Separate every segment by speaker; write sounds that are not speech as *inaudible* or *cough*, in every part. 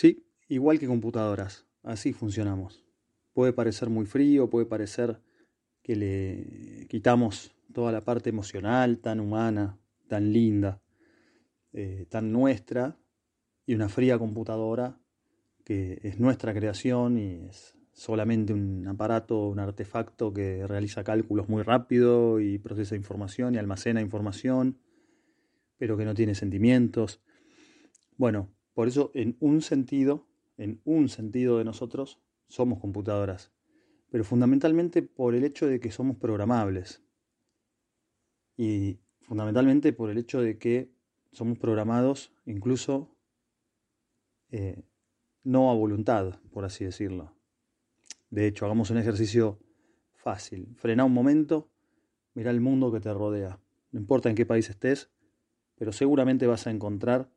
Speaker 1: Sí, igual que computadoras, así funcionamos. Puede parecer muy frío, puede parecer que le quitamos toda la parte emocional, tan humana, tan linda, eh, tan nuestra, y una fría computadora que es nuestra creación y es solamente un aparato, un artefacto que realiza cálculos muy rápido y procesa información y almacena información, pero que no tiene sentimientos. Bueno, por eso en un sentido, en un sentido de nosotros, somos computadoras, pero fundamentalmente por el hecho de que somos programables y fundamentalmente por el hecho de que somos programados incluso eh, no a voluntad, por así decirlo. De hecho, hagamos un ejercicio fácil. Frena un momento, mira el mundo que te rodea. No importa en qué país estés, pero seguramente vas a encontrar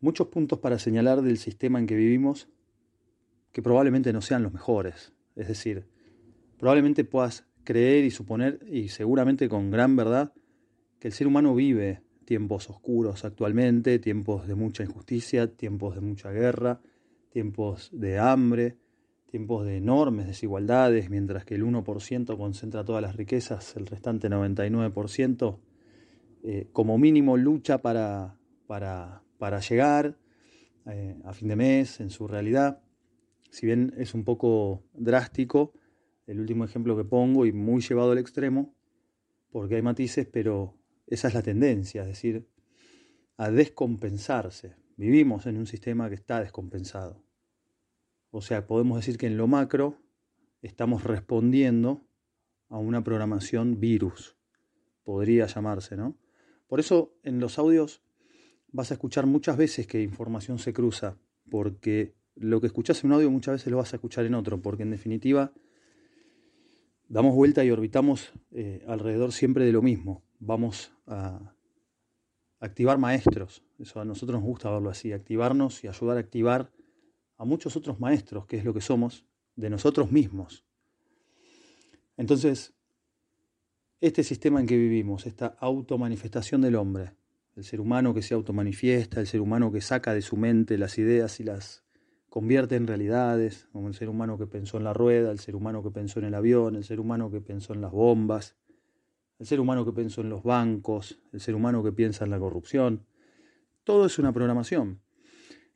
Speaker 1: muchos puntos para señalar del sistema en que vivimos que probablemente no sean los mejores. Es decir, probablemente puedas creer y suponer, y seguramente con gran verdad, que el ser humano vive tiempos oscuros actualmente, tiempos de mucha injusticia, tiempos de mucha guerra, tiempos de hambre, tiempos de enormes desigualdades, mientras que el 1% concentra todas las riquezas, el restante 99% eh, como mínimo lucha para, para, para llegar eh, a fin de mes en su realidad. Si bien es un poco drástico, el último ejemplo que pongo y muy llevado al extremo, porque hay matices, pero esa es la tendencia, es decir, a descompensarse. Vivimos en un sistema que está descompensado. O sea, podemos decir que en lo macro estamos respondiendo a una programación virus, podría llamarse, ¿no? Por eso en los audios vas a escuchar muchas veces que información se cruza, porque lo que escuchas en un audio muchas veces lo vas a escuchar en otro, porque en definitiva damos vuelta y orbitamos eh, alrededor siempre de lo mismo vamos a activar maestros. Eso a nosotros nos gusta verlo así, activarnos y ayudar a activar a muchos otros maestros, que es lo que somos, de nosotros mismos. Entonces, este sistema en que vivimos, esta automanifestación del hombre, el ser humano que se automanifiesta, el ser humano que saca de su mente las ideas y las convierte en realidades, como el ser humano que pensó en la rueda, el ser humano que pensó en el avión, el ser humano que pensó en las bombas, el ser humano que piensa en los bancos, el ser humano que piensa en la corrupción. Todo es una programación.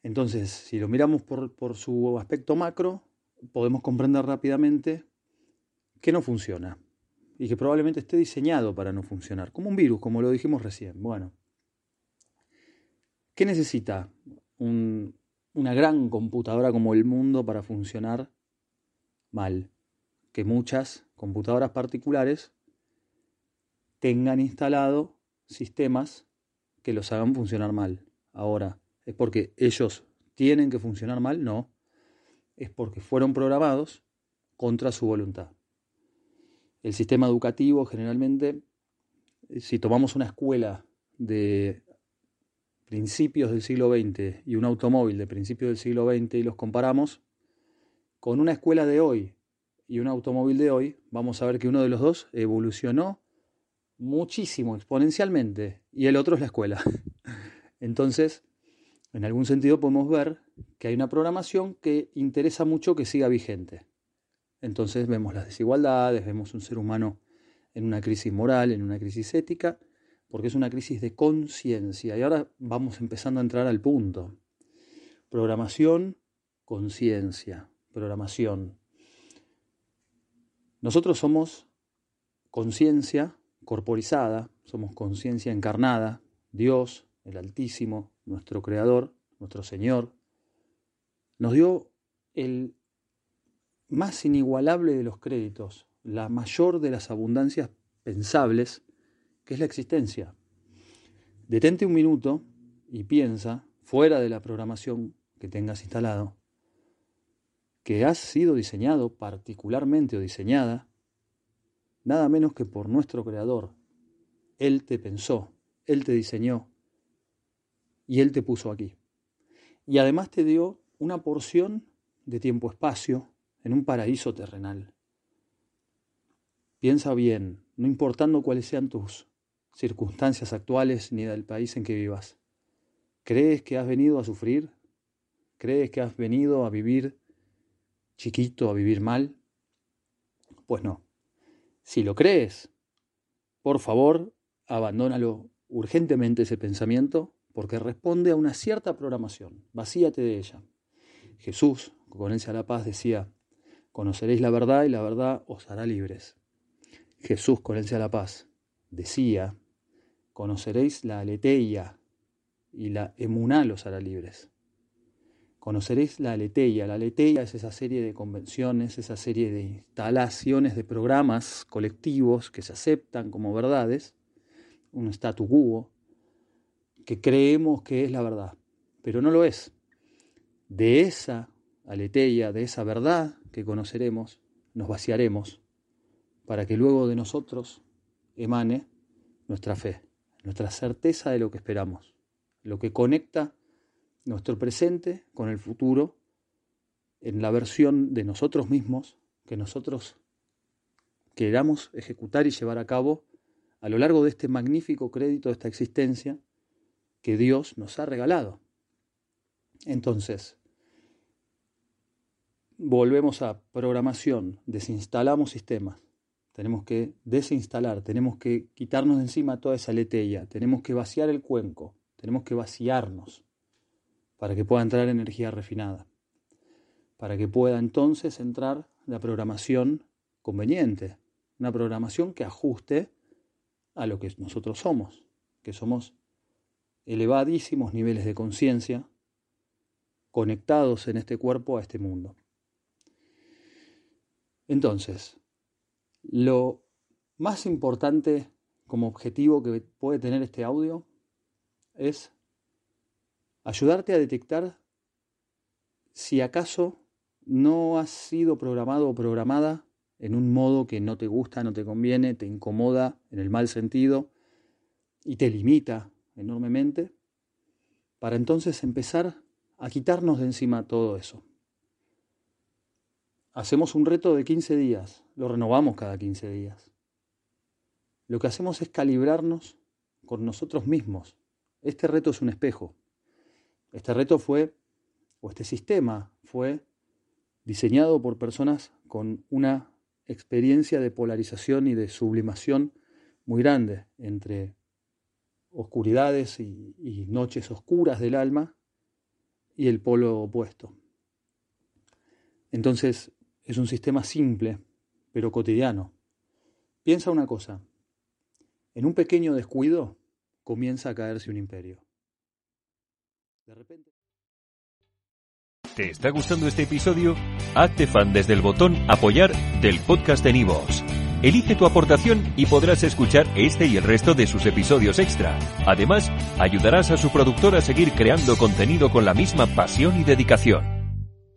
Speaker 1: Entonces, si lo miramos por, por su aspecto macro, podemos comprender rápidamente que no funciona y que probablemente esté diseñado para no funcionar, como un virus, como lo dijimos recién. Bueno, ¿qué necesita una gran computadora como el mundo para funcionar mal? Que muchas computadoras particulares tengan instalado sistemas que los hagan funcionar mal. Ahora, ¿es porque ellos tienen que funcionar mal? No. Es porque fueron programados contra su voluntad. El sistema educativo generalmente, si tomamos una escuela de principios del siglo XX y un automóvil de principios del siglo XX y los comparamos con una escuela de hoy y un automóvil de hoy, vamos a ver que uno de los dos evolucionó muchísimo, exponencialmente, y el otro es la escuela. *laughs* Entonces, en algún sentido podemos ver que hay una programación que interesa mucho que siga vigente. Entonces vemos las desigualdades, vemos un ser humano en una crisis moral, en una crisis ética, porque es una crisis de conciencia. Y ahora vamos empezando a entrar al punto. Programación, conciencia, programación. Nosotros somos conciencia corporizada, somos conciencia encarnada, Dios, el Altísimo, nuestro Creador, nuestro Señor, nos dio el más inigualable de los créditos, la mayor de las abundancias pensables, que es la existencia. Detente un minuto y piensa, fuera de la programación que tengas instalado, que has sido diseñado particularmente o diseñada nada menos que por nuestro Creador. Él te pensó, Él te diseñó y Él te puso aquí. Y además te dio una porción de tiempo-espacio en un paraíso terrenal. Piensa bien, no importando cuáles sean tus circunstancias actuales ni del país en que vivas. ¿Crees que has venido a sufrir? ¿Crees que has venido a vivir chiquito, a vivir mal? Pues no. Si lo crees, por favor, abandónalo urgentemente ese pensamiento porque responde a una cierta programación. Vacíate de ella. Jesús, con él a la paz, decía, conoceréis la verdad y la verdad os hará libres. Jesús, con a la paz, decía, conoceréis la aleteia y la emuná los hará libres. Conoceréis la aleteia. La aleteia es esa serie de convenciones, esa serie de instalaciones de programas colectivos que se aceptan como verdades, un statu quo, que creemos que es la verdad, pero no lo es. De esa aleteia, de esa verdad que conoceremos, nos vaciaremos para que luego de nosotros emane nuestra fe, nuestra certeza de lo que esperamos, lo que conecta nuestro presente con el futuro en la versión de nosotros mismos que nosotros queramos ejecutar y llevar a cabo a lo largo de este magnífico crédito de esta existencia que Dios nos ha regalado. Entonces, volvemos a programación, desinstalamos sistemas, tenemos que desinstalar, tenemos que quitarnos de encima toda esa letella, tenemos que vaciar el cuenco, tenemos que vaciarnos para que pueda entrar energía refinada, para que pueda entonces entrar la programación conveniente, una programación que ajuste a lo que nosotros somos, que somos elevadísimos niveles de conciencia conectados en este cuerpo a este mundo. Entonces, lo más importante como objetivo que puede tener este audio es ayudarte a detectar si acaso no has sido programado o programada en un modo que no te gusta, no te conviene, te incomoda en el mal sentido y te limita enormemente, para entonces empezar a quitarnos de encima todo eso. Hacemos un reto de 15 días, lo renovamos cada 15 días. Lo que hacemos es calibrarnos con nosotros mismos. Este reto es un espejo. Este reto fue, o este sistema fue diseñado por personas con una experiencia de polarización y de sublimación muy grande entre oscuridades y, y noches oscuras del alma y el polo opuesto. Entonces, es un sistema simple, pero cotidiano. Piensa una cosa, en un pequeño descuido comienza a caerse un imperio.
Speaker 2: ¿Te está gustando este episodio? Hazte fan desde el botón apoyar del podcast de Nivos. Elige tu aportación y podrás escuchar este y el resto de sus episodios extra. Además, ayudarás a su productor a seguir creando contenido con la misma pasión y dedicación.